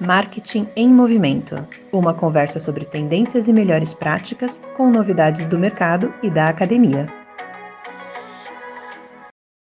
Marketing em Movimento uma conversa sobre tendências e melhores práticas com novidades do mercado e da academia.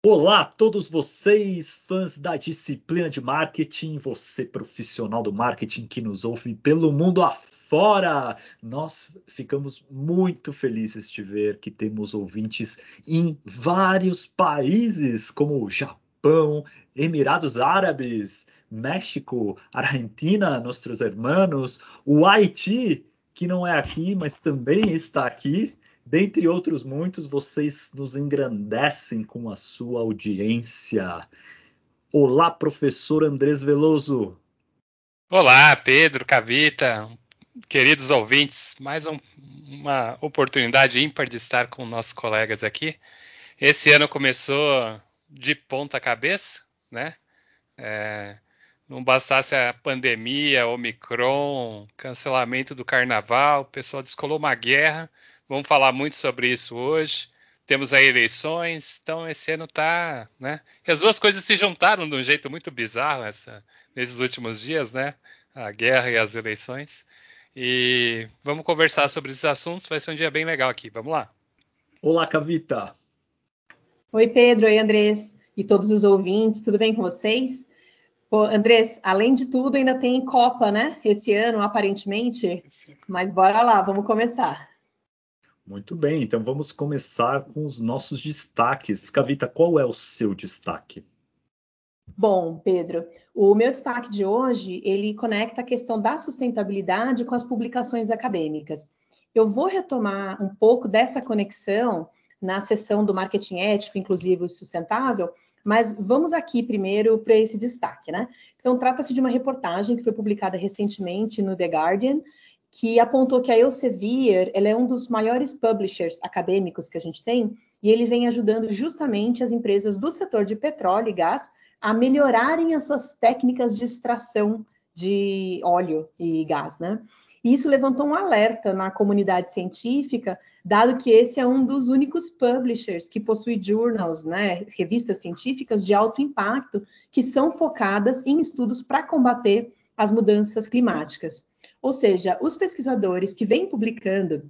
Olá a todos vocês, fãs da disciplina de marketing, você profissional do marketing que nos ouve pelo mundo afora. Nós ficamos muito felizes de ver que temos ouvintes em vários países, como o Japão, Emirados Árabes, México, Argentina, nossos hermanos, o Haiti, que não é aqui, mas também está aqui, dentre outros muitos, vocês nos engrandecem com a sua audiência. Olá, professor Andrés Veloso. Olá, Pedro, Cavita, queridos ouvintes, mais um, uma oportunidade ímpar de estar com nossos colegas aqui. Esse ano começou de ponta cabeça, né? É, não bastasse a pandemia, Omicron, cancelamento do carnaval, o pessoal descolou uma guerra. Vamos falar muito sobre isso hoje. Temos aí eleições, então esse ano tá, né? E as duas coisas se juntaram de um jeito muito bizarro essa, nesses últimos dias, né? A guerra e as eleições. E vamos conversar sobre esses assuntos, vai ser um dia bem legal aqui. Vamos lá. Olá, Cavita. Oi, Pedro. Oi, Andrés. E todos os ouvintes, tudo bem com vocês? Pô, Andrés, além de tudo, ainda tem Copa, né? Esse ano, aparentemente. Mas bora lá, vamos começar. Muito bem, então vamos começar com os nossos destaques. Cavita, qual é o seu destaque? Bom, Pedro, o meu destaque de hoje, ele conecta a questão da sustentabilidade com as publicações acadêmicas. Eu vou retomar um pouco dessa conexão na sessão do marketing ético, inclusive sustentável, mas vamos aqui primeiro para esse destaque, né? Então, trata-se de uma reportagem que foi publicada recentemente no The Guardian, que apontou que a Elsevier ela é um dos maiores publishers acadêmicos que a gente tem, e ele vem ajudando justamente as empresas do setor de petróleo e gás a melhorarem as suas técnicas de extração de óleo e gás, né? E isso levantou um alerta na comunidade científica, dado que esse é um dos únicos publishers que possui journals, né, revistas científicas de alto impacto, que são focadas em estudos para combater as mudanças climáticas. Ou seja, os pesquisadores que vêm publicando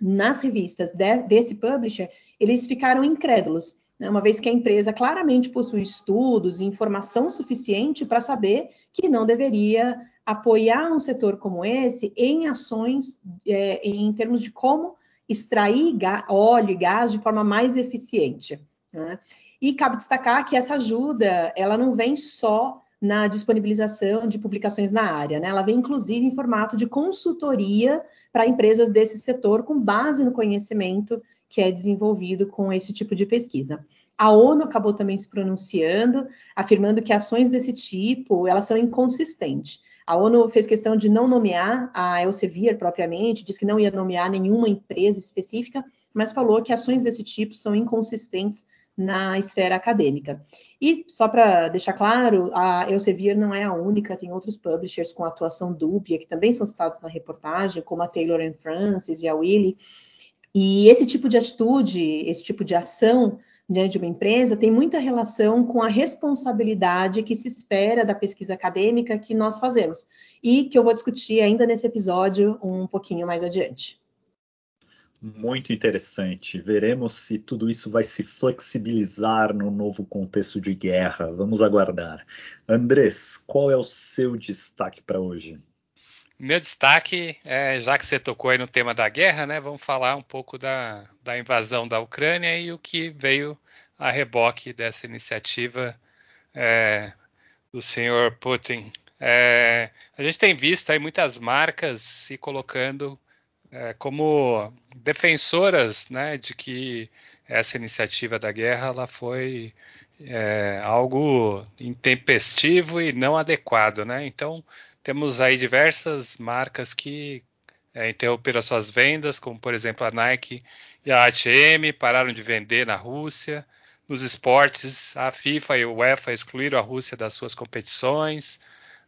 nas revistas de, desse publisher, eles ficaram incrédulos, né, uma vez que a empresa claramente possui estudos e informação suficiente para saber que não deveria apoiar um setor como esse em ações é, em termos de como extrair óleo e gás de forma mais eficiente. Né? E cabe destacar que essa ajuda ela não vem só na disponibilização de publicações na área, né? ela vem inclusive em formato de consultoria para empresas desse setor com base no conhecimento que é desenvolvido com esse tipo de pesquisa. A ONU acabou também se pronunciando, afirmando que ações desse tipo elas são inconsistentes. A ONU fez questão de não nomear a Elsevier propriamente, disse que não ia nomear nenhuma empresa específica, mas falou que ações desse tipo são inconsistentes na esfera acadêmica. E só para deixar claro, a Elsevier não é a única, tem outros publishers com atuação dúbia que também são citados na reportagem, como a Taylor Francis e a Willy. E esse tipo de atitude, esse tipo de ação diante de uma empresa tem muita relação com a responsabilidade que se espera da pesquisa acadêmica que nós fazemos e que eu vou discutir ainda nesse episódio um pouquinho mais adiante. Muito interessante. Veremos se tudo isso vai se flexibilizar no novo contexto de guerra. Vamos aguardar. Andrés, qual é o seu destaque para hoje? Meu destaque, é, já que você tocou aí no tema da guerra, né, vamos falar um pouco da, da invasão da Ucrânia e o que veio a reboque dessa iniciativa é, do senhor Putin. É, a gente tem visto aí muitas marcas se colocando é, como defensoras né, de que essa iniciativa da guerra ela foi é, algo intempestivo e não adequado. Né? Então, temos aí diversas marcas que é, interromperam suas vendas, como por exemplo a Nike e a H&M pararam de vender na Rússia. Nos esportes, a FIFA e o UEFA excluíram a Rússia das suas competições.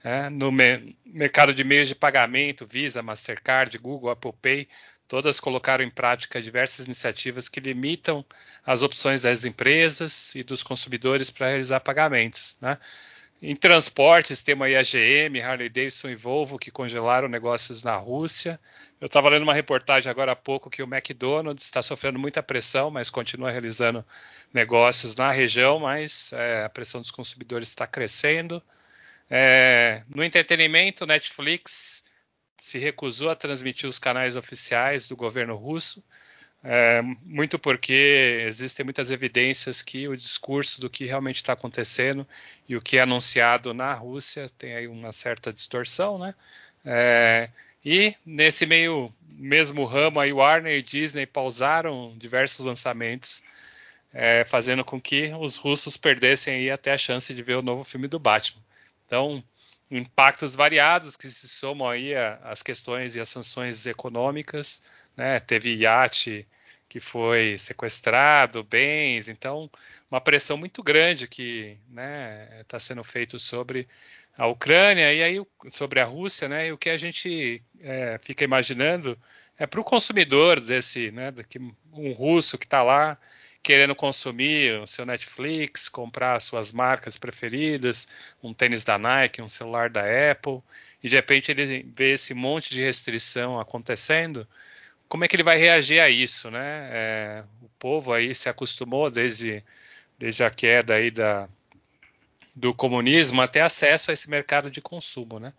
É, no me mercado de meios de pagamento, Visa, Mastercard, Google, Apple Pay, todas colocaram em prática diversas iniciativas que limitam as opções das empresas e dos consumidores para realizar pagamentos. Né? Em transportes, temos aí a GM, Harley Davidson e Volvo que congelaram negócios na Rússia. Eu estava lendo uma reportagem agora há pouco que o McDonald's está sofrendo muita pressão, mas continua realizando negócios na região, mas é, a pressão dos consumidores está crescendo. É, no entretenimento, Netflix se recusou a transmitir os canais oficiais do governo russo é, muito porque existem muitas evidências que o discurso do que realmente está acontecendo e o que é anunciado na Rússia tem aí uma certa distorção, né? É, e nesse meio mesmo ramo, aí Warner e Disney pausaram diversos lançamentos, é, fazendo com que os russos perdessem aí até a chance de ver o novo filme do Batman. Então, impactos variados que se somam aí às questões e às sanções econômicas, né? Teve iate que foi sequestrado, bens, então uma pressão muito grande que está né, tá sendo feito sobre a Ucrânia e aí sobre a Rússia, né? E o que a gente é, fica imaginando é para o consumidor desse, né? Um russo que está lá querendo consumir o seu Netflix, comprar suas marcas preferidas, um tênis da Nike, um celular da Apple, e de repente ele vê esse monte de restrição acontecendo como é que ele vai reagir a isso, né? É, o povo aí se acostumou desde, desde a queda aí da, do comunismo até acesso a esse mercado de consumo, né?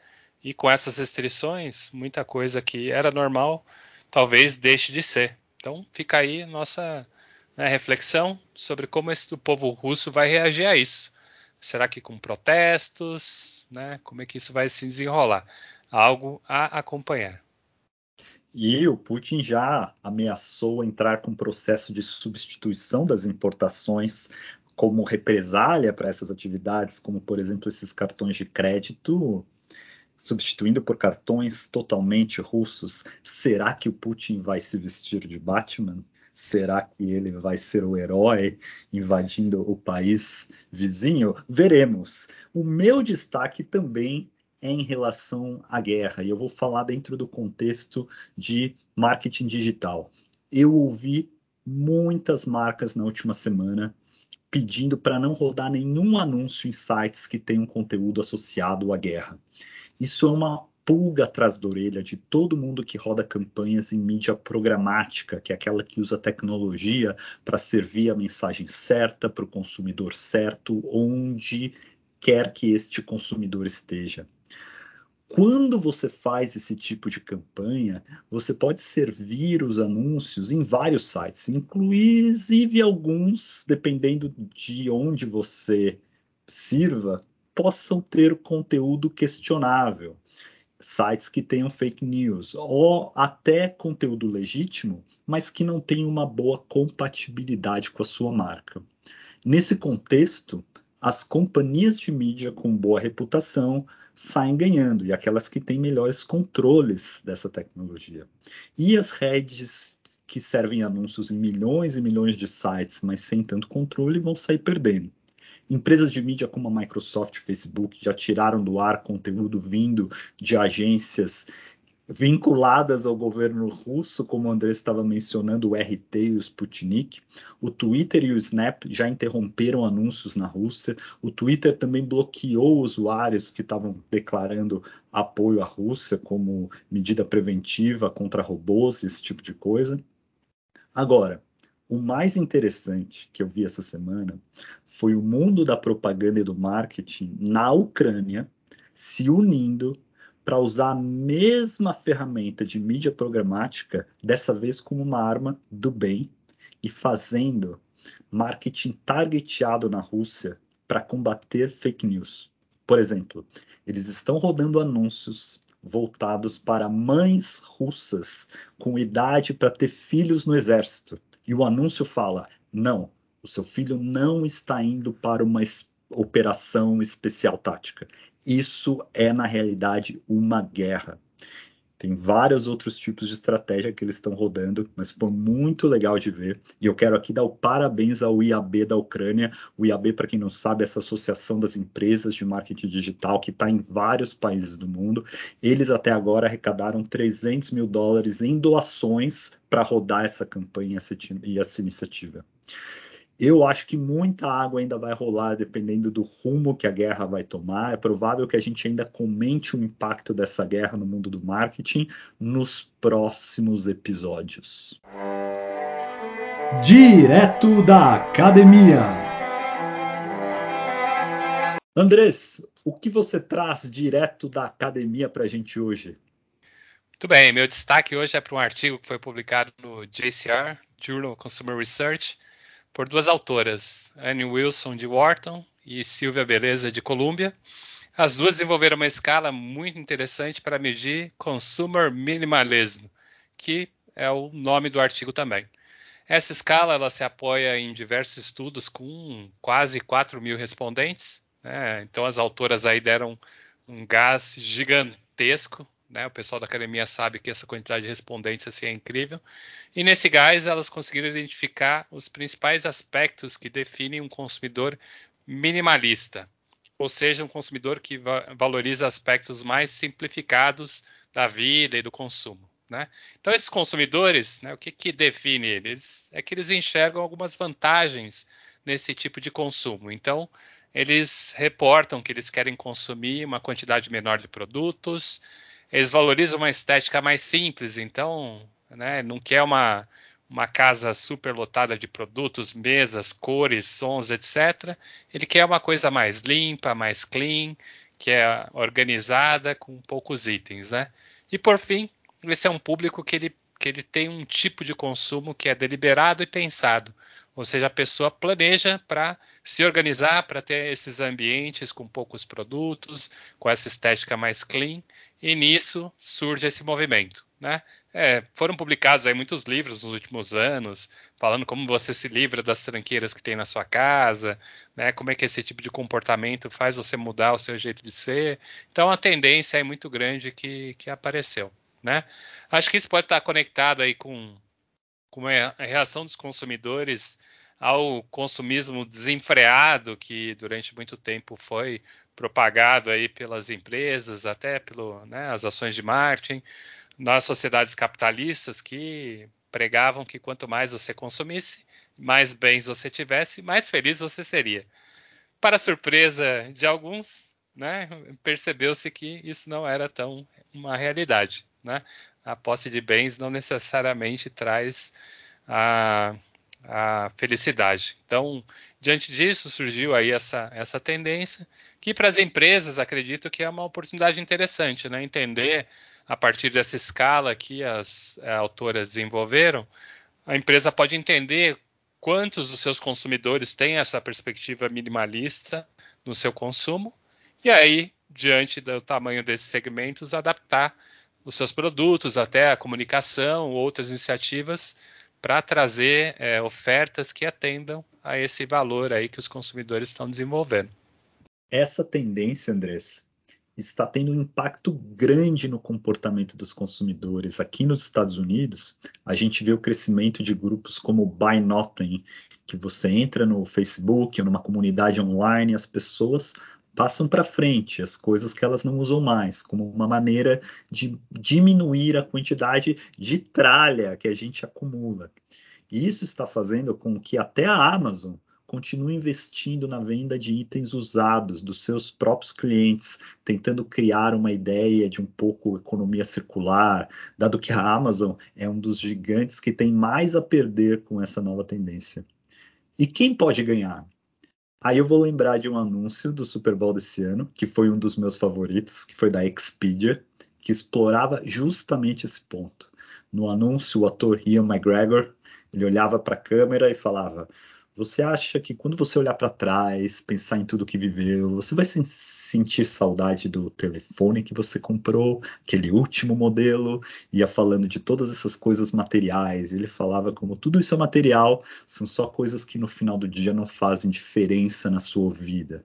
E com essas restrições, muita coisa que era normal talvez deixe de ser. Então fica aí nossa né, reflexão sobre como esse, o povo russo vai reagir a isso. Será que com protestos? Né? Como é que isso vai se desenrolar? Algo a acompanhar. E o Putin já ameaçou entrar com processo de substituição das importações como represália para essas atividades, como por exemplo esses cartões de crédito, substituindo por cartões totalmente russos. Será que o Putin vai se vestir de Batman? Será que ele vai ser o herói invadindo o país vizinho? Veremos. O meu destaque também é em relação à guerra, e eu vou falar dentro do contexto de marketing digital. Eu ouvi muitas marcas na última semana pedindo para não rodar nenhum anúncio em sites que tenham conteúdo associado à guerra. Isso é uma pulga atrás da orelha de todo mundo que roda campanhas em mídia programática, que é aquela que usa tecnologia para servir a mensagem certa para o consumidor certo, onde quer que este consumidor esteja. Quando você faz esse tipo de campanha, você pode servir os anúncios em vários sites, inclusive alguns, dependendo de onde você sirva, possam ter conteúdo questionável. Sites que tenham fake news, ou até conteúdo legítimo, mas que não tenham uma boa compatibilidade com a sua marca. Nesse contexto, as companhias de mídia com boa reputação saem ganhando, e aquelas que têm melhores controles dessa tecnologia. E as redes que servem anúncios em milhões e milhões de sites, mas sem tanto controle, vão sair perdendo. Empresas de mídia como a Microsoft e Facebook já tiraram do ar conteúdo vindo de agências vinculadas ao governo russo, como o André estava mencionando, o RT e o Sputnik. O Twitter e o Snap já interromperam anúncios na Rússia. O Twitter também bloqueou usuários que estavam declarando apoio à Rússia como medida preventiva contra robôs, esse tipo de coisa. Agora, o mais interessante que eu vi essa semana foi o mundo da propaganda e do marketing na Ucrânia se unindo para usar a mesma ferramenta de mídia programática, dessa vez como uma arma do bem, e fazendo marketing targeteado na Rússia para combater fake news. Por exemplo, eles estão rodando anúncios voltados para mães russas com idade para ter filhos no exército. E o anúncio fala: não, o seu filho não está indo para uma operação especial tática. Isso é, na realidade, uma guerra. Tem vários outros tipos de estratégia que eles estão rodando, mas foi muito legal de ver. E eu quero aqui dar o parabéns ao IAB da Ucrânia. O IAB, para quem não sabe, é essa associação das empresas de marketing digital que está em vários países do mundo. Eles até agora arrecadaram 300 mil dólares em doações para rodar essa campanha e essa iniciativa. Eu acho que muita água ainda vai rolar dependendo do rumo que a guerra vai tomar. É provável que a gente ainda comente o impacto dessa guerra no mundo do marketing nos próximos episódios. Direto da academia. Andrés, o que você traz direto da academia para a gente hoje? Muito bem, meu destaque hoje é para um artigo que foi publicado no JCR, Journal Consumer Research, por duas autoras, Anne Wilson de Wharton e Silvia Beleza de Columbia. As duas desenvolveram uma escala muito interessante para medir consumer minimalism, que é o nome do artigo também. Essa escala ela se apoia em diversos estudos com quase 4 mil respondentes. Né? Então as autoras aí deram um gás gigantesco né? O pessoal da academia sabe que essa quantidade de respondentes assim, é incrível. E nesse gás, elas conseguiram identificar os principais aspectos que definem um consumidor minimalista, ou seja, um consumidor que va valoriza aspectos mais simplificados da vida e do consumo. Né? Então, esses consumidores, né, o que, que define eles? É que eles enxergam algumas vantagens nesse tipo de consumo. Então, eles reportam que eles querem consumir uma quantidade menor de produtos, eles valorizam uma estética mais simples, então né, não quer uma, uma casa super lotada de produtos, mesas, cores, sons, etc. Ele quer uma coisa mais limpa, mais clean, que é organizada com poucos itens, né? E por fim, esse é um público que ele, que ele tem um tipo de consumo que é deliberado e pensado. Ou seja, a pessoa planeja para se organizar, para ter esses ambientes com poucos produtos, com essa estética mais clean, e nisso surge esse movimento. Né? É, foram publicados aí muitos livros nos últimos anos, falando como você se livra das tranqueiras que tem na sua casa, né? como é que esse tipo de comportamento faz você mudar o seu jeito de ser. Então, a tendência é muito grande que, que apareceu. Né? Acho que isso pode estar conectado aí com como é a reação dos consumidores ao consumismo desenfreado que durante muito tempo foi propagado aí pelas empresas, até pelas né, ações de marketing, nas sociedades capitalistas que pregavam que quanto mais você consumisse, mais bens você tivesse, mais feliz você seria. Para surpresa de alguns, né, percebeu-se que isso não era tão uma realidade. Né? A posse de bens não necessariamente traz a, a felicidade. Então, diante disso, surgiu aí essa, essa tendência, que para as empresas acredito que é uma oportunidade interessante, né? entender a partir dessa escala que as é, autoras desenvolveram, a empresa pode entender quantos dos seus consumidores têm essa perspectiva minimalista no seu consumo, e aí, diante do tamanho desses segmentos, adaptar os seus produtos, até a comunicação, outras iniciativas para trazer é, ofertas que atendam a esse valor aí que os consumidores estão desenvolvendo. Essa tendência, Andrés, está tendo um impacto grande no comportamento dos consumidores. Aqui nos Estados Unidos, a gente vê o crescimento de grupos como Buy Nothing, que você entra no Facebook ou numa comunidade online, as pessoas passam para frente as coisas que elas não usam mais, como uma maneira de diminuir a quantidade de tralha que a gente acumula. E isso está fazendo com que até a Amazon continue investindo na venda de itens usados dos seus próprios clientes, tentando criar uma ideia de um pouco economia circular, dado que a Amazon é um dos gigantes que tem mais a perder com essa nova tendência. E quem pode ganhar? Aí eu vou lembrar de um anúncio do Super Bowl desse ano, que foi um dos meus favoritos, que foi da Expedia, que explorava justamente esse ponto. No anúncio, o ator Ian McGregor, ele olhava para a câmera e falava: "Você acha que quando você olhar para trás, pensar em tudo que viveu, você vai se sentir saudade do telefone que você comprou, aquele último modelo, ia falando de todas essas coisas materiais. Ele falava como tudo isso é material, são só coisas que no final do dia não fazem diferença na sua vida.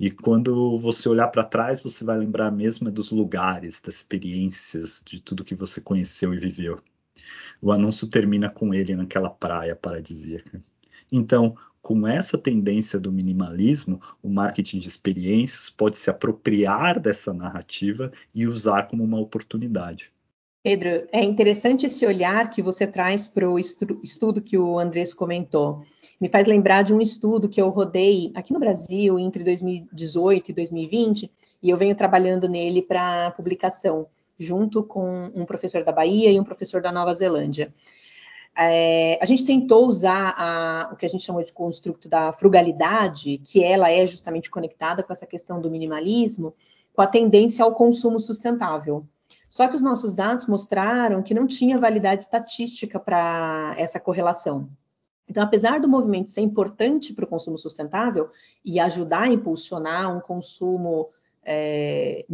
E quando você olhar para trás, você vai lembrar mesmo dos lugares, das experiências, de tudo que você conheceu e viveu. O anúncio termina com ele naquela praia paradisíaca. Então, com essa tendência do minimalismo, o marketing de experiências pode se apropriar dessa narrativa e usar como uma oportunidade. Pedro, é interessante esse olhar que você traz para o estudo que o Andrés comentou. me faz lembrar de um estudo que eu rodei aqui no Brasil entre 2018 e 2020, e eu venho trabalhando nele para publicação, junto com um professor da Bahia e um professor da Nova Zelândia. É, a gente tentou usar a, o que a gente chamou de construto da frugalidade, que ela é justamente conectada com essa questão do minimalismo, com a tendência ao consumo sustentável. Só que os nossos dados mostraram que não tinha validade estatística para essa correlação. Então, apesar do movimento ser importante para o consumo sustentável e ajudar a impulsionar um consumo é,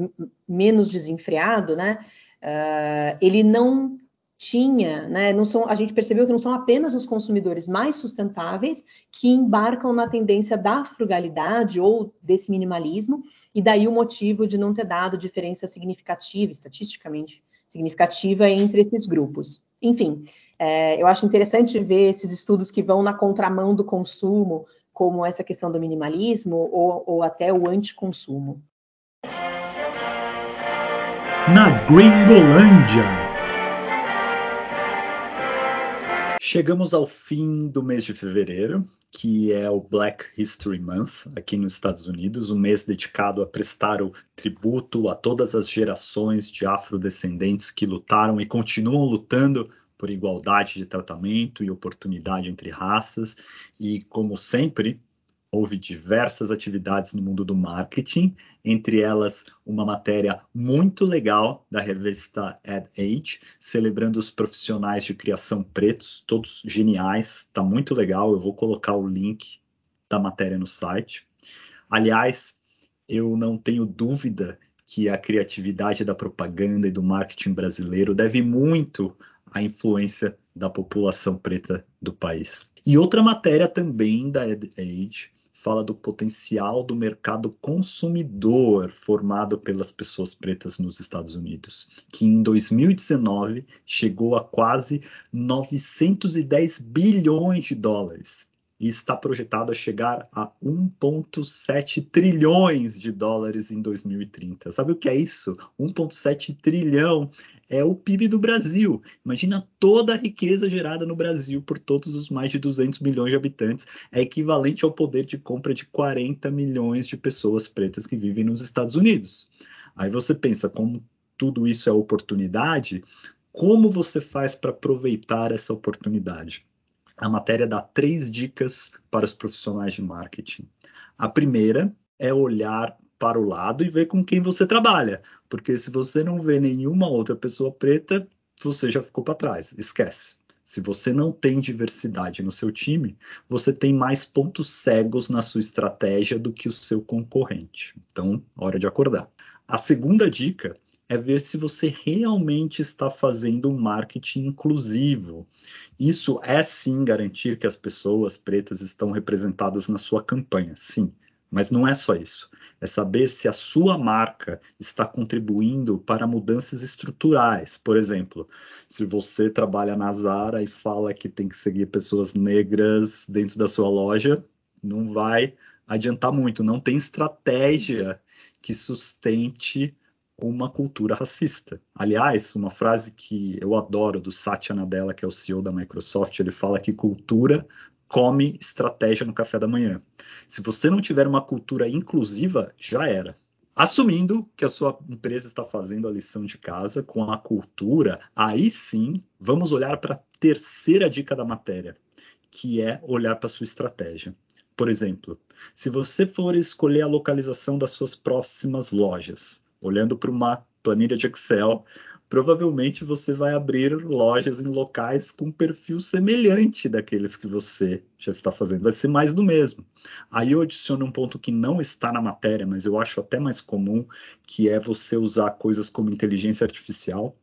menos desenfreado, né, uh, ele não tinha, né, não são, a gente percebeu que não são apenas os consumidores mais sustentáveis que embarcam na tendência da frugalidade ou desse minimalismo, e daí o motivo de não ter dado diferença significativa, estatisticamente significativa, entre esses grupos. Enfim, é, eu acho interessante ver esses estudos que vão na contramão do consumo, como essa questão do minimalismo ou, ou até o anticonsumo. Na Gringolândia. Chegamos ao fim do mês de fevereiro, que é o Black History Month aqui nos Estados Unidos, um mês dedicado a prestar o tributo a todas as gerações de afrodescendentes que lutaram e continuam lutando por igualdade de tratamento e oportunidade entre raças. E, como sempre, houve diversas atividades no mundo do marketing, entre elas uma matéria muito legal da revista Ad Age, celebrando os profissionais de criação pretos, todos geniais, está muito legal. Eu vou colocar o link da matéria no site. Aliás, eu não tenho dúvida que a criatividade da propaganda e do marketing brasileiro deve muito à influência da população preta do país. E outra matéria também da Ad Age fala do potencial do mercado consumidor formado pelas pessoas pretas nos Estados Unidos, que em 2019 chegou a quase 910 bilhões de dólares e está projetado a chegar a 1,7 trilhões de dólares em 2030. Sabe o que é isso? 1,7 trilhão é o PIB do Brasil. Imagina toda a riqueza gerada no Brasil por todos os mais de 200 milhões de habitantes. É equivalente ao poder de compra de 40 milhões de pessoas pretas que vivem nos Estados Unidos. Aí você pensa, como tudo isso é oportunidade, como você faz para aproveitar essa oportunidade? A matéria dá três dicas para os profissionais de marketing. A primeira é olhar para o lado e ver com quem você trabalha, porque se você não vê nenhuma outra pessoa preta, você já ficou para trás, esquece. Se você não tem diversidade no seu time, você tem mais pontos cegos na sua estratégia do que o seu concorrente. Então, hora de acordar. A segunda dica é ver se você realmente está fazendo um marketing inclusivo. Isso é sim garantir que as pessoas pretas estão representadas na sua campanha, sim. Mas não é só isso. É saber se a sua marca está contribuindo para mudanças estruturais. Por exemplo, se você trabalha na Zara e fala que tem que seguir pessoas negras dentro da sua loja, não vai adiantar muito. Não tem estratégia que sustente uma cultura racista. Aliás, uma frase que eu adoro do Satya Nadella, que é o CEO da Microsoft, ele fala que cultura come estratégia no café da manhã. Se você não tiver uma cultura inclusiva, já era. Assumindo que a sua empresa está fazendo a lição de casa com a cultura, aí sim vamos olhar para a terceira dica da matéria, que é olhar para a sua estratégia. Por exemplo, se você for escolher a localização das suas próximas lojas, olhando para uma planilha de Excel, provavelmente você vai abrir lojas em locais com perfil semelhante daqueles que você já está fazendo. Vai ser mais do mesmo. Aí eu adiciono um ponto que não está na matéria, mas eu acho até mais comum, que é você usar coisas como inteligência artificial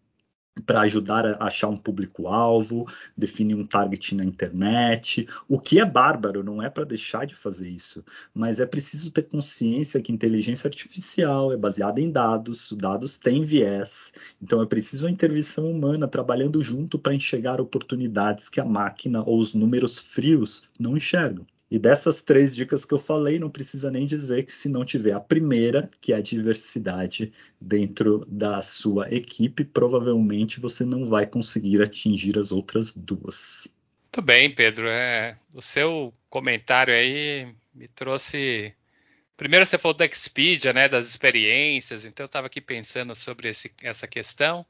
para ajudar a achar um público-alvo, definir um target na internet, o que é bárbaro, não é para deixar de fazer isso, mas é preciso ter consciência que inteligência artificial é baseada em dados, dados têm viés, então é preciso a intervenção humana trabalhando junto para enxergar oportunidades que a máquina ou os números frios não enxergam. E dessas três dicas que eu falei, não precisa nem dizer que se não tiver a primeira, que é a diversidade dentro da sua equipe, provavelmente você não vai conseguir atingir as outras duas. Muito bem, Pedro. É, o seu comentário aí me trouxe. Primeiro você falou da Expedia, né, das experiências. Então eu estava aqui pensando sobre esse, essa questão.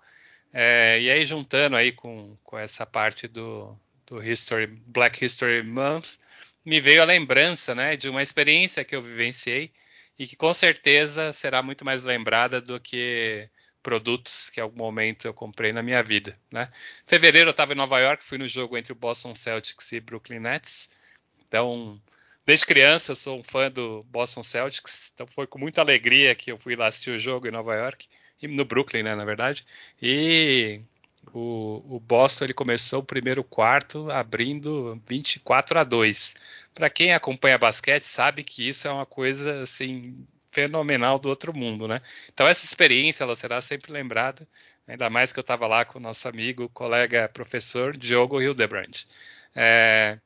É, e aí juntando aí com, com essa parte do, do History, Black History Month, me veio a lembrança, né, de uma experiência que eu vivenciei e que com certeza será muito mais lembrada do que produtos que em algum momento eu comprei na minha vida. Né? Fevereiro eu estava em Nova York, fui no jogo entre o Boston Celtics e Brooklyn Nets. Então, desde criança eu sou um fã do Boston Celtics, então foi com muita alegria que eu fui lá assistir o jogo em Nova York, e no Brooklyn, né, na verdade. E o, o Boston ele começou o primeiro quarto abrindo 24 a 2. Para quem acompanha basquete sabe que isso é uma coisa assim fenomenal do outro mundo, né? Então essa experiência ela será sempre lembrada, ainda mais que eu estava lá com o nosso amigo, colega, professor Diogo Hildebrand. É,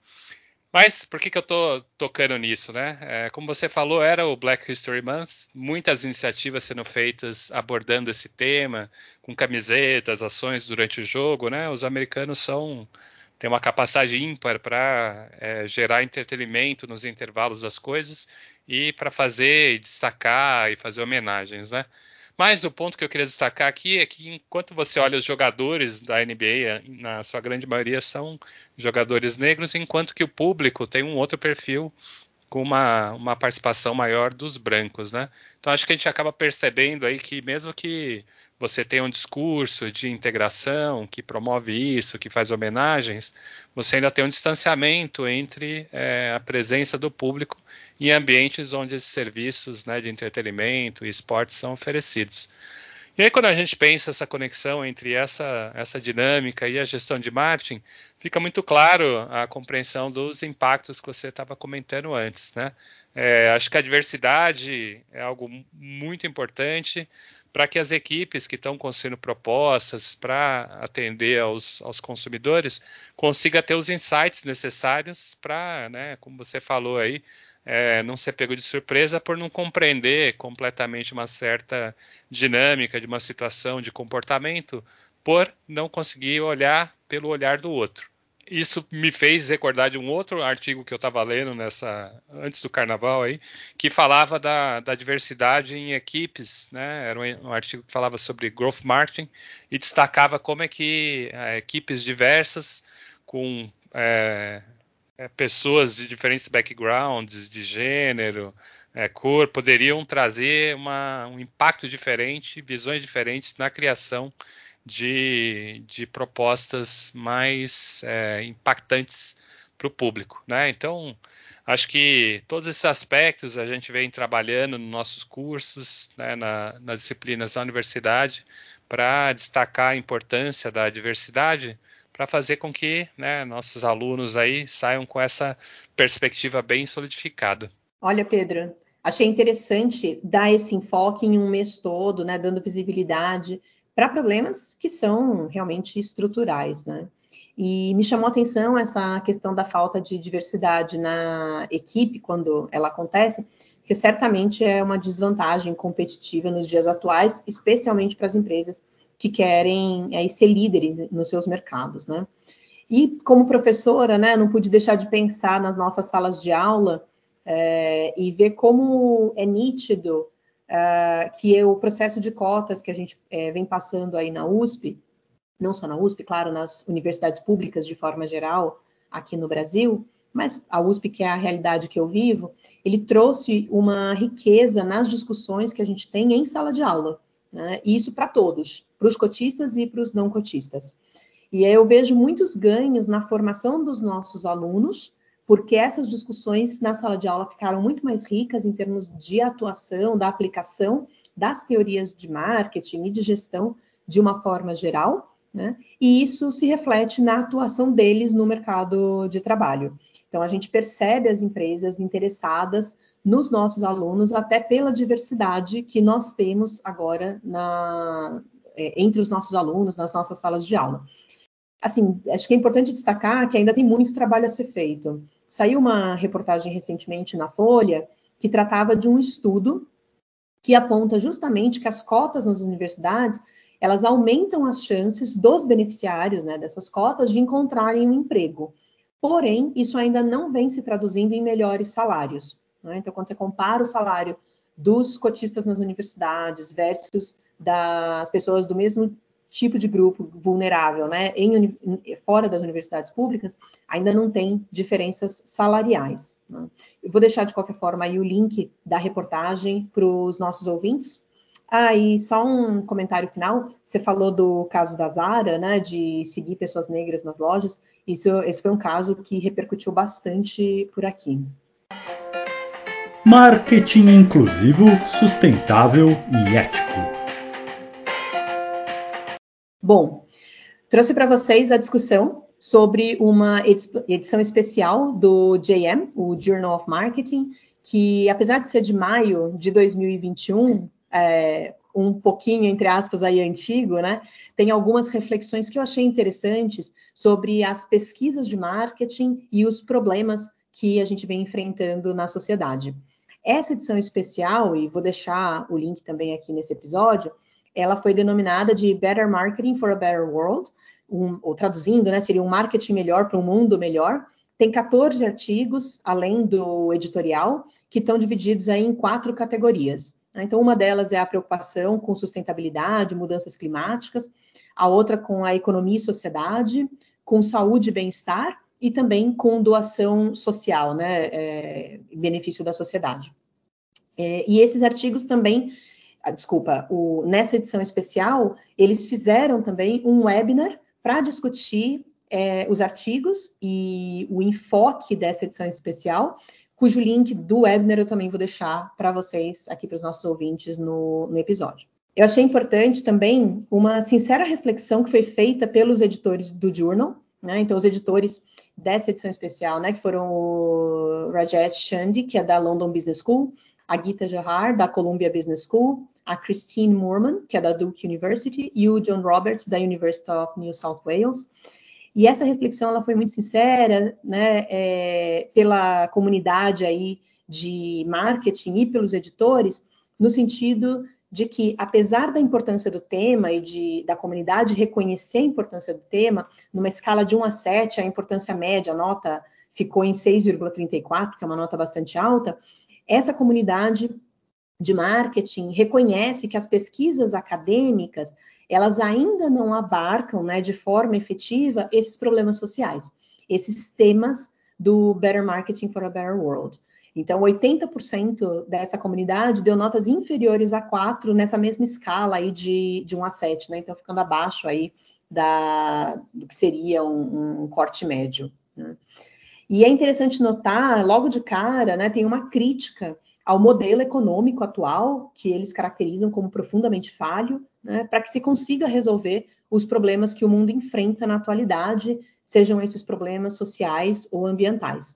mas por que, que eu estou tocando nisso, né? É, como você falou, era o Black History Month, muitas iniciativas sendo feitas abordando esse tema, com camisetas, ações durante o jogo, né? Os americanos são tem uma capacidade ímpar para é, gerar entretenimento nos intervalos das coisas e para fazer, destacar e fazer homenagens, né? Mas o ponto que eu queria destacar aqui é que enquanto você olha os jogadores da NBA, na sua grande maioria são jogadores negros, enquanto que o público tem um outro perfil com uma, uma participação maior dos brancos, né? Então acho que a gente acaba percebendo aí que mesmo que você tenha um discurso de integração que promove isso, que faz homenagens, você ainda tem um distanciamento entre é, a presença do público em ambientes onde esses serviços né, de entretenimento e esportes são oferecidos. E aí, quando a gente pensa essa conexão entre essa, essa dinâmica e a gestão de marketing, fica muito claro a compreensão dos impactos que você estava comentando antes. Né? É, acho que a diversidade é algo muito importante para que as equipes que estão construindo propostas para atender aos, aos consumidores consigam ter os insights necessários para, né, como você falou aí, é, não ser pego de surpresa por não compreender completamente uma certa dinâmica de uma situação de comportamento, por não conseguir olhar pelo olhar do outro. Isso me fez recordar de um outro artigo que eu estava lendo nessa antes do carnaval aí, que falava da, da diversidade em equipes, né? Era um, um, artigo que falava sobre growth marketing e destacava como é que é, equipes diversas com é, é, pessoas de diferentes backgrounds, de gênero, é, cor, poderiam trazer uma, um impacto diferente, visões diferentes na criação de, de propostas mais é, impactantes para o público. Né? Então, acho que todos esses aspectos a gente vem trabalhando nos nossos cursos, né, na, nas disciplinas da universidade, para destacar a importância da diversidade para fazer com que né, nossos alunos aí saiam com essa perspectiva bem solidificada. Olha, Pedro, achei interessante dar esse enfoque em um mês todo, né, dando visibilidade para problemas que são realmente estruturais, né? E me chamou a atenção essa questão da falta de diversidade na equipe quando ela acontece, que certamente é uma desvantagem competitiva nos dias atuais, especialmente para as empresas que querem é, ser líderes nos seus mercados, né? E como professora, né, não pude deixar de pensar nas nossas salas de aula é, e ver como é nítido é, que o processo de cotas que a gente é, vem passando aí na USP, não só na USP, claro, nas universidades públicas de forma geral aqui no Brasil, mas a USP, que é a realidade que eu vivo, ele trouxe uma riqueza nas discussões que a gente tem em sala de aula. Né? Isso para todos, para os cotistas e para os não cotistas. E eu vejo muitos ganhos na formação dos nossos alunos, porque essas discussões na sala de aula ficaram muito mais ricas em termos de atuação, da aplicação das teorias de marketing e de gestão de uma forma geral, né? E isso se reflete na atuação deles no mercado de trabalho. Então, a gente percebe as empresas interessadas nos nossos alunos, até pela diversidade que nós temos agora na, é, entre os nossos alunos, nas nossas salas de aula. Assim, acho que é importante destacar que ainda tem muito trabalho a ser feito. Saiu uma reportagem recentemente na Folha que tratava de um estudo que aponta justamente que as cotas nas universidades elas aumentam as chances dos beneficiários né, dessas cotas de encontrarem um emprego. porém, isso ainda não vem se traduzindo em melhores salários. Né? Então, quando você compara o salário dos cotistas nas universidades versus das pessoas do mesmo tipo de grupo vulnerável, né, em, fora das universidades públicas, ainda não tem diferenças salariais. Né? Eu vou deixar de qualquer forma aí o link da reportagem para os nossos ouvintes. Ah, e só um comentário final. Você falou do caso da Zara, né, de seguir pessoas negras nas lojas. Isso, esse foi um caso que repercutiu bastante por aqui. Marketing inclusivo, sustentável e ético. Bom, trouxe para vocês a discussão sobre uma edição especial do JM, o Journal of Marketing, que apesar de ser de maio de 2021, é, um pouquinho, entre aspas, aí antigo, né? Tem algumas reflexões que eu achei interessantes sobre as pesquisas de marketing e os problemas que a gente vem enfrentando na sociedade. Essa edição especial, e vou deixar o link também aqui nesse episódio, ela foi denominada de Better Marketing for a Better World, um, ou traduzindo, né, seria um marketing melhor para um mundo melhor. Tem 14 artigos, além do editorial, que estão divididos aí em quatro categorias. Né. Então, uma delas é a preocupação com sustentabilidade, mudanças climáticas, a outra com a economia e sociedade, com saúde e bem-estar, e também com doação social, né, é, benefício da sociedade. É, e esses artigos também ah, desculpa, o, nessa edição especial, eles fizeram também um webinar para discutir é, os artigos e o enfoque dessa edição especial, cujo link do webinar eu também vou deixar para vocês, aqui para os nossos ouvintes, no, no episódio. Eu achei importante também uma sincera reflexão que foi feita pelos editores do Journal, né? Então, os editores dessa edição especial, né, que foram o Rajesh Chandi, que é da London Business School, a Gita Johar, da Columbia Business School, a Christine Moorman, que é da Duke University, e o John Roberts, da University of New South Wales. E essa reflexão ela foi muito sincera, né, é, pela comunidade aí de marketing e pelos editores, no sentido de que, apesar da importância do tema e de, da comunidade reconhecer a importância do tema, numa escala de 1 a 7, a importância média, a nota ficou em 6,34, que é uma nota bastante alta, essa comunidade de marketing reconhece que as pesquisas acadêmicas elas ainda não abarcam, né, de forma efetiva esses problemas sociais, esses temas do Better Marketing for a Better World. Então, 80% dessa comunidade deu notas inferiores a 4 nessa mesma escala aí de, de 1 a 7, né? Então, ficando abaixo aí da, do que seria um, um corte médio. Né? E é interessante notar, logo de cara, né, tem uma crítica ao modelo econômico atual, que eles caracterizam como profundamente falho, né, para que se consiga resolver os problemas que o mundo enfrenta na atualidade, sejam esses problemas sociais ou ambientais.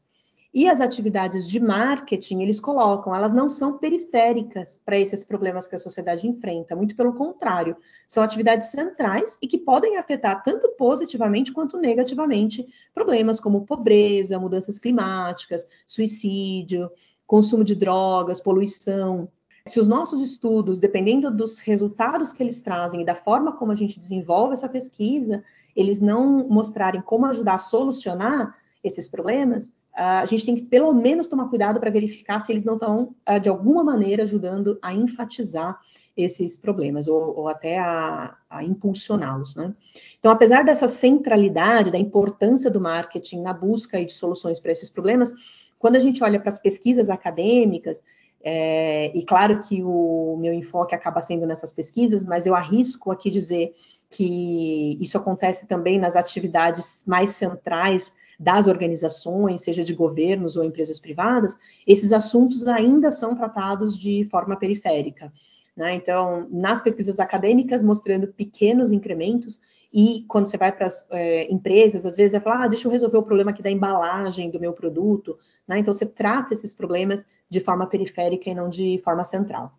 E as atividades de marketing, eles colocam, elas não são periféricas para esses problemas que a sociedade enfrenta, muito pelo contrário, são atividades centrais e que podem afetar tanto positivamente quanto negativamente problemas como pobreza, mudanças climáticas, suicídio, consumo de drogas, poluição. Se os nossos estudos, dependendo dos resultados que eles trazem e da forma como a gente desenvolve essa pesquisa, eles não mostrarem como ajudar a solucionar esses problemas, a gente tem que pelo menos tomar cuidado para verificar se eles não estão, ah, de alguma maneira, ajudando a enfatizar esses problemas ou, ou até a, a impulsioná-los. Né? Então, apesar dessa centralidade, da importância do marketing na busca de soluções para esses problemas, quando a gente olha para as pesquisas acadêmicas, é, e claro que o meu enfoque acaba sendo nessas pesquisas, mas eu arrisco aqui dizer que isso acontece também nas atividades mais centrais das organizações, seja de governos ou empresas privadas, esses assuntos ainda são tratados de forma periférica. Né? Então, nas pesquisas acadêmicas, mostrando pequenos incrementos, e quando você vai para as é, empresas, às vezes é falar, ah, deixa eu resolver o problema aqui da embalagem do meu produto. Né? Então, você trata esses problemas de forma periférica e não de forma central.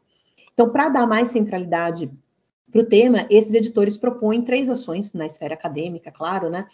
Então, para dar mais centralidade para o tema, esses editores propõem três ações na esfera acadêmica, claro, né?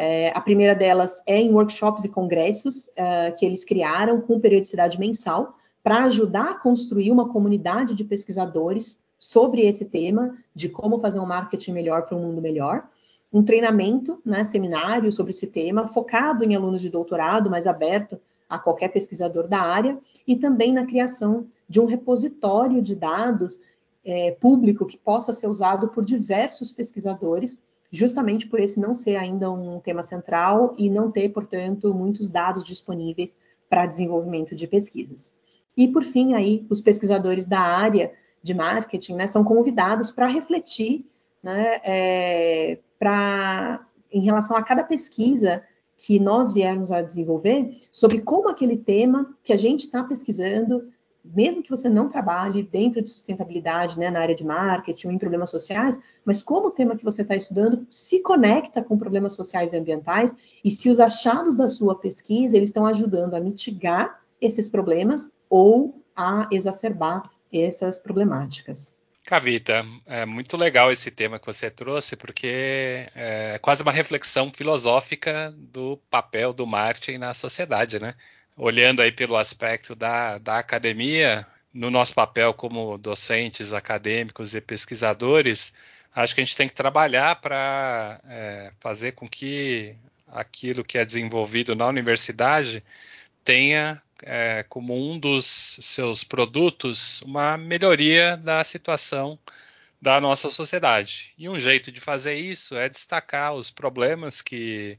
É, a primeira delas é em workshops e congressos é, que eles criaram com periodicidade mensal para ajudar a construir uma comunidade de pesquisadores sobre esse tema, de como fazer um marketing melhor para um mundo melhor. um treinamento, né, seminário sobre esse tema, focado em alunos de doutorado, mas aberto a qualquer pesquisador da área, e também na criação de um repositório de dados é, público que possa ser usado por diversos pesquisadores, justamente por esse não ser ainda um tema central e não ter, portanto, muitos dados disponíveis para desenvolvimento de pesquisas. E, por fim, aí, os pesquisadores da área de marketing né, são convidados para refletir né, é, pra, em relação a cada pesquisa que nós viemos a desenvolver sobre como aquele tema que a gente está pesquisando, mesmo que você não trabalhe dentro de sustentabilidade, né, na área de marketing ou em problemas sociais, mas como o tema que você está estudando se conecta com problemas sociais e ambientais e se os achados da sua pesquisa eles estão ajudando a mitigar esses problemas ou a exacerbar essas problemáticas. Cavita, é muito legal esse tema que você trouxe, porque é quase uma reflexão filosófica do papel do marketing na sociedade, né? Olhando aí pelo aspecto da, da academia, no nosso papel como docentes, acadêmicos e pesquisadores, acho que a gente tem que trabalhar para é, fazer com que aquilo que é desenvolvido na universidade tenha é, como um dos seus produtos uma melhoria da situação da nossa sociedade. E um jeito de fazer isso é destacar os problemas que,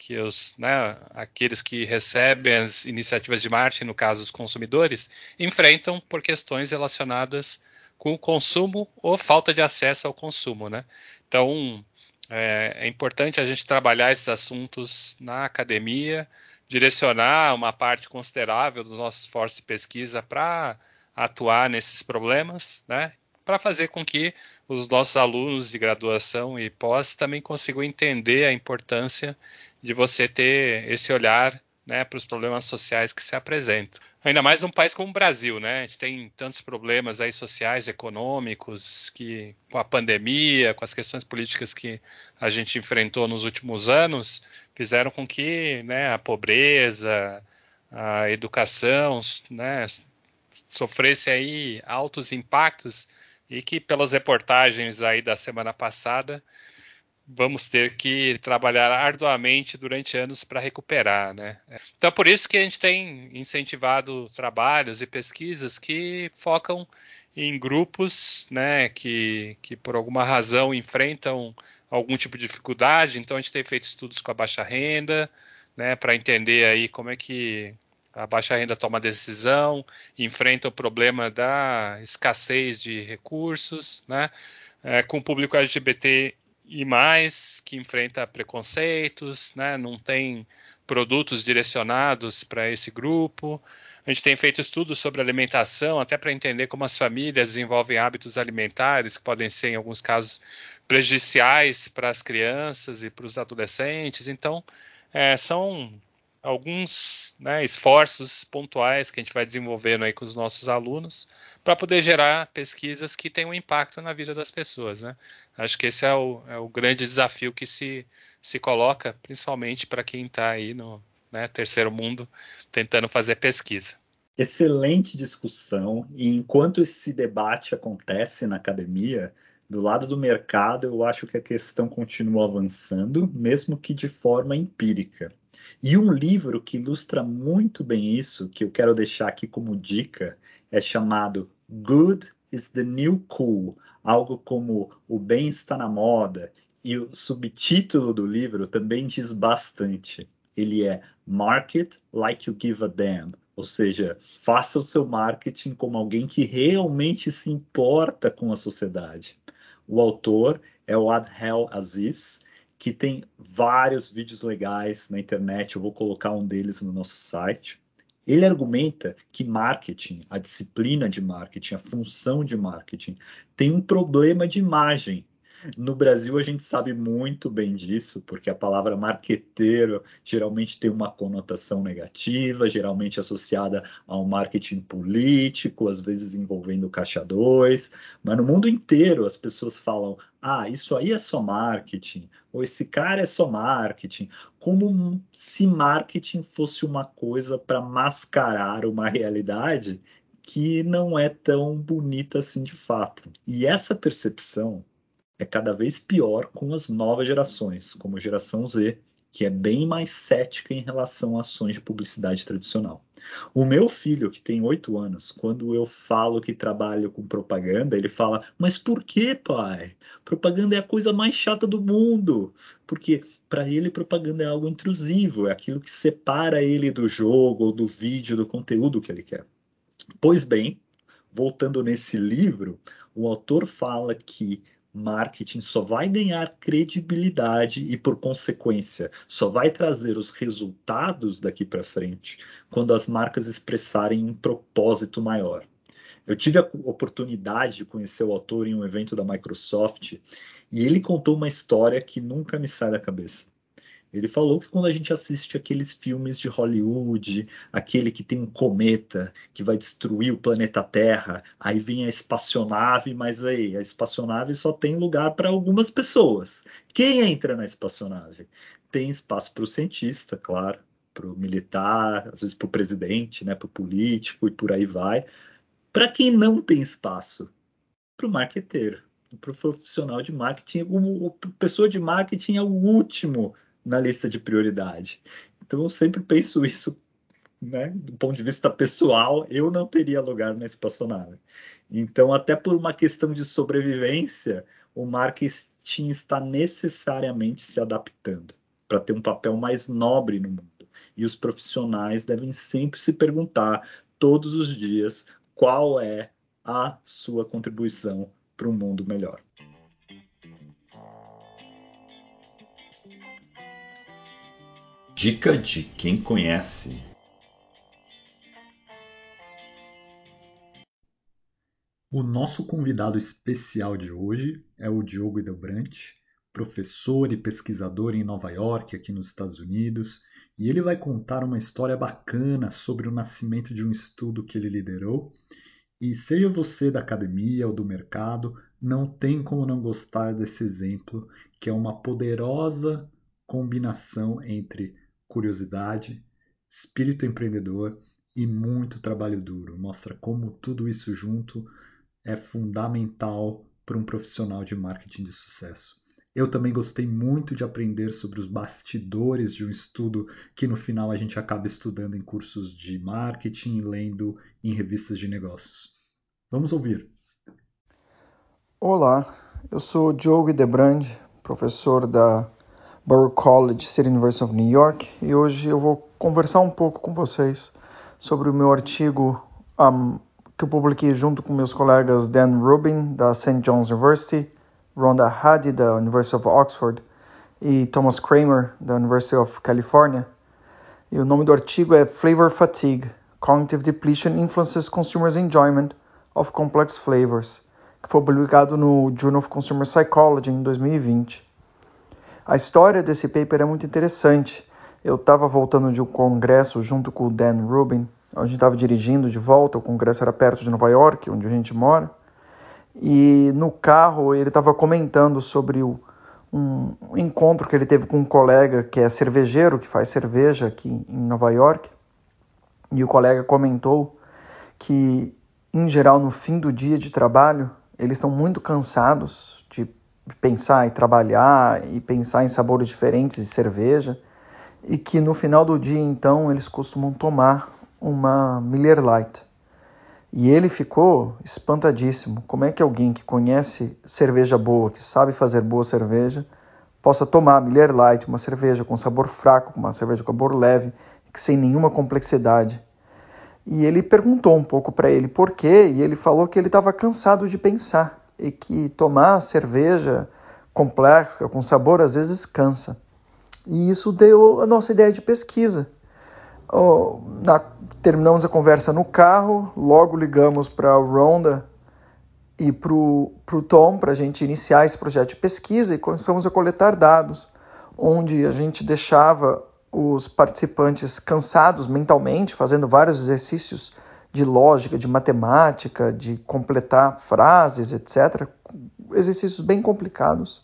que os, né, aqueles que recebem as iniciativas de marketing, no caso os consumidores, enfrentam por questões relacionadas com o consumo ou falta de acesso ao consumo. Né? Então, é, é importante a gente trabalhar esses assuntos na academia, direcionar uma parte considerável dos nossos esforços de pesquisa para atuar nesses problemas, né? Para fazer com que os nossos alunos de graduação e pós também consigam entender a importância de você ter esse olhar né, para os problemas sociais que se apresentam. Ainda mais num país como o Brasil, né? A gente tem tantos problemas aí sociais, econômicos, que com a pandemia, com as questões políticas que a gente enfrentou nos últimos anos, fizeram com que né, a pobreza, a educação, né, sofresse aí altos impactos e que pelas reportagens aí da semana passada vamos ter que trabalhar arduamente durante anos para recuperar, né? Então, é por isso que a gente tem incentivado trabalhos e pesquisas que focam em grupos, né, que, que por alguma razão enfrentam algum tipo de dificuldade. Então, a gente tem feito estudos com a baixa renda, né, para entender aí como é que a baixa renda toma decisão, enfrenta o problema da escassez de recursos, né? É, com o público LGBT e mais que enfrenta preconceitos, né? não tem produtos direcionados para esse grupo. A gente tem feito estudos sobre alimentação, até para entender como as famílias desenvolvem hábitos alimentares que podem ser, em alguns casos, prejudiciais para as crianças e para os adolescentes. Então, é, são alguns né, esforços pontuais que a gente vai desenvolvendo aí com os nossos alunos para poder gerar pesquisas que tenham impacto na vida das pessoas. Né? Acho que esse é o, é o grande desafio que se, se coloca, principalmente para quem está aí no né, terceiro mundo tentando fazer pesquisa. Excelente discussão, e enquanto esse debate acontece na academia, do lado do mercado, eu acho que a questão continua avançando, mesmo que de forma empírica. E um livro que ilustra muito bem isso, que eu quero deixar aqui como dica, é chamado Good is the New Cool, algo como O Bem está na moda. E o subtítulo do livro também diz bastante. Ele é Market Like You Give a Damn, ou seja, faça o seu marketing como alguém que realmente se importa com a sociedade. O autor é o Adhel Aziz, que tem vários vídeos legais na internet. Eu vou colocar um deles no nosso site. Ele argumenta que marketing, a disciplina de marketing, a função de marketing, tem um problema de imagem no Brasil a gente sabe muito bem disso, porque a palavra marqueteiro geralmente tem uma conotação negativa, geralmente associada ao marketing político, às vezes envolvendo caixa 2, mas no mundo inteiro as pessoas falam: "Ah, isso aí é só marketing", ou esse cara é só marketing, como se marketing fosse uma coisa para mascarar uma realidade que não é tão bonita assim de fato. E essa percepção é cada vez pior com as novas gerações, como a geração Z, que é bem mais cética em relação a ações de publicidade tradicional. O meu filho, que tem oito anos, quando eu falo que trabalho com propaganda, ele fala: Mas por que, pai? Propaganda é a coisa mais chata do mundo. Porque para ele, propaganda é algo intrusivo, é aquilo que separa ele do jogo, ou do vídeo, do conteúdo que ele quer. Pois bem, voltando nesse livro, o autor fala que marketing só vai ganhar credibilidade e, por consequência, só vai trazer os resultados daqui para frente quando as marcas expressarem um propósito maior. Eu tive a oportunidade de conhecer o autor em um evento da Microsoft e ele contou uma história que nunca me sai da cabeça. Ele falou que quando a gente assiste aqueles filmes de Hollywood, aquele que tem um cometa que vai destruir o planeta Terra, aí vem a espaçonave, mas aí a espaçonave só tem lugar para algumas pessoas. Quem entra na espaçonave? Tem espaço para o cientista, claro, para o militar, às vezes para o presidente, né, para o político e por aí vai. Para quem não tem espaço? Para o marqueteiro, para o profissional de marketing. A pessoa de marketing é o último na lista de prioridade. Então eu sempre penso isso, né, do ponto de vista pessoal, eu não teria lugar na espaçonave. Então, até por uma questão de sobrevivência, o marketing está necessariamente se adaptando para ter um papel mais nobre no mundo. E os profissionais devem sempre se perguntar todos os dias qual é a sua contribuição para um mundo melhor. Dica de quem conhece. O nosso convidado especial de hoje é o Diogo Edelbrant, professor e pesquisador em Nova York, aqui nos Estados Unidos, e ele vai contar uma história bacana sobre o nascimento de um estudo que ele liderou. E seja você da academia ou do mercado, não tem como não gostar desse exemplo, que é uma poderosa combinação entre curiosidade, espírito empreendedor e muito trabalho duro. Mostra como tudo isso junto é fundamental para um profissional de marketing de sucesso. Eu também gostei muito de aprender sobre os bastidores de um estudo que no final a gente acaba estudando em cursos de marketing e lendo em revistas de negócios. Vamos ouvir. Olá, eu sou Diogo Debrand, professor da Borough College, City University of New York, e hoje eu vou conversar um pouco com vocês sobre o meu artigo um, que eu publiquei junto com meus colegas Dan Rubin, da St. John's University, Rhonda Hadi, da University of Oxford, e Thomas Kramer, da University of California. E o nome do artigo é Flavor Fatigue: Cognitive Depletion Influences Consumers' Enjoyment of Complex Flavors, que foi publicado no Journal of Consumer Psychology em 2020. A história desse paper é muito interessante. Eu estava voltando de um congresso junto com o Dan Rubin, a gente estava dirigindo de volta, o congresso era perto de Nova York, onde a gente mora, e no carro ele estava comentando sobre o, um, encontro que ele teve com um colega que é cervejeiro, que faz cerveja aqui em Nova York, e o colega comentou que, em geral, no fim do dia de trabalho, eles estão muito cansados de pensar e trabalhar e pensar em sabores diferentes de cerveja e que no final do dia então eles costumam tomar uma Miller Lite. E ele ficou espantadíssimo. Como é que alguém que conhece cerveja boa, que sabe fazer boa cerveja, possa tomar Miller Lite, uma cerveja com sabor fraco, uma cerveja com sabor leve, sem nenhuma complexidade? E ele perguntou um pouco para ele por quê, e ele falou que ele estava cansado de pensar e que tomar cerveja complexa, com sabor, às vezes cansa. E isso deu a nossa ideia de pesquisa. Oh, na, terminamos a conversa no carro, logo ligamos para a Ronda e para o Tom para a gente iniciar esse projeto de pesquisa e começamos a coletar dados, onde a gente deixava os participantes cansados mentalmente, fazendo vários exercícios de lógica, de matemática, de completar frases, etc. Exercícios bem complicados.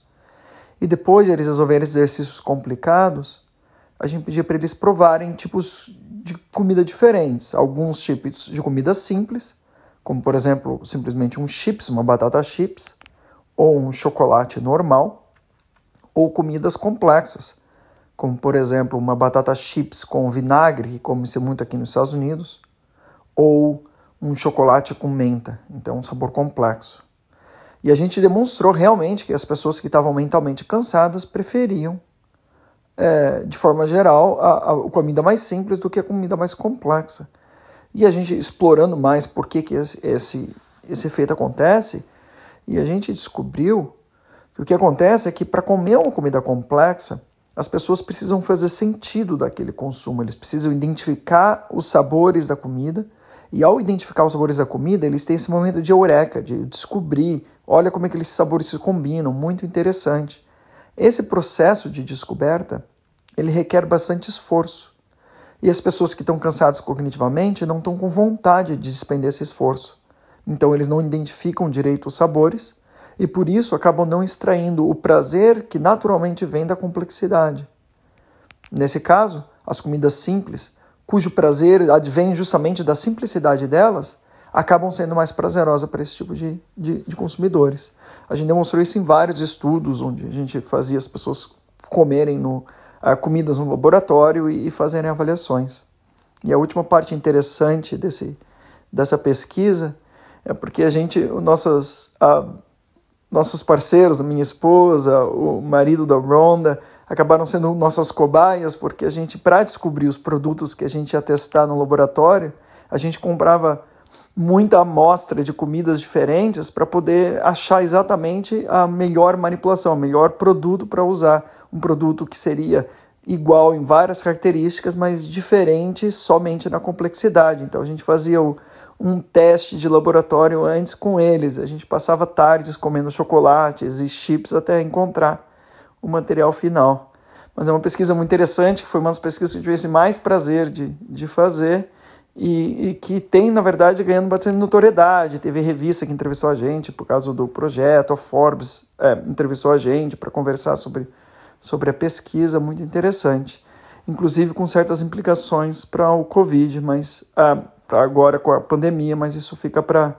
E depois de eles resolverem esses exercícios complicados, a gente pedia para eles provarem tipos de comida diferentes. Alguns tipos de comida simples, como por exemplo, simplesmente um chips, uma batata chips. ou um chocolate normal, ou comidas complexas, como por exemplo uma batata chips com vinagre, que come-se muito aqui nos Estados Unidos, ou um chocolate com menta, então um sabor complexo. E a gente demonstrou realmente que as pessoas que estavam mentalmente cansadas preferiam, é, de forma geral, a, a, comida mais simples do que a comida mais complexa. E a gente explorando mais por que, que esse, esse, esse efeito acontece, e a gente descobriu que o que acontece é que para comer uma comida complexa, as pessoas precisam fazer sentido daquele consumo, eles precisam identificar os sabores da comida e ao identificar os sabores da comida, eles têm esse momento de eureka, de descobrir, olha como é que esses sabores se combinam, muito interessante. Esse processo de descoberta, ele requer bastante esforço. E as pessoas que estão cansadas cognitivamente não estão com vontade de despender esse esforço. Então eles não identificam direito os sabores e por isso acabam não extraindo o prazer que naturalmente vem da complexidade. Nesse caso, as comidas simples cujo prazer advém justamente da simplicidade delas, acabam sendo mais prazerosas para esse tipo de, de, de, consumidores. A gente demonstrou isso em vários estudos, onde a gente fazia as pessoas comerem no, uh, comidas no laboratório e, e, fazerem avaliações. E a última parte interessante desse, dessa pesquisa é porque a gente, nossas, uh, nossos parceiros, minha esposa, o marido da Ronda, acabaram sendo nossas cobaias, porque a gente, para descobrir os produtos que a gente ia testar no laboratório, a gente comprava muita amostra de comidas diferentes para poder achar exatamente a melhor manipulação, o melhor produto para usar. Um produto que seria igual em várias características, mas diferente somente na complexidade. Então a gente fazia o, um teste de laboratório antes com eles. A gente passava tardes comendo chocolates e chips até encontrar o material final. Mas é uma pesquisa muito interessante, que foi uma das pesquisas que eu tive mais prazer de, de fazer e, e, que tem, na verdade, ganhando bastante notoriedade. Teve revista que entrevistou a gente por causa do projeto, a Forbes é, entrevistou a gente para conversar sobre, sobre a pesquisa, muito interessante. Inclusive com certas implicações para o Covid, mas ah, agora com a pandemia, mas isso fica para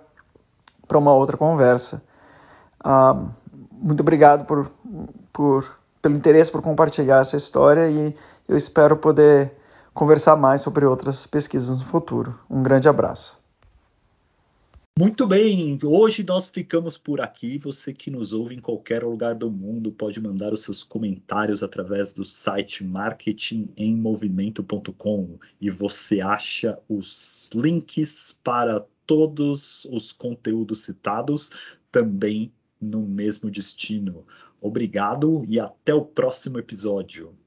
uma outra conversa. Ah, muito obrigado por, por, pelo interesse por compartilhar essa história e eu espero poder conversar mais sobre outras pesquisas no futuro. Um grande abraço. Muito bem, hoje nós ficamos por aqui. Você que nos ouve em qualquer lugar do mundo pode mandar os seus comentários através do site marketingemmovimento.com e você acha os links para todos os conteúdos citados também no mesmo destino. Obrigado e até o próximo episódio.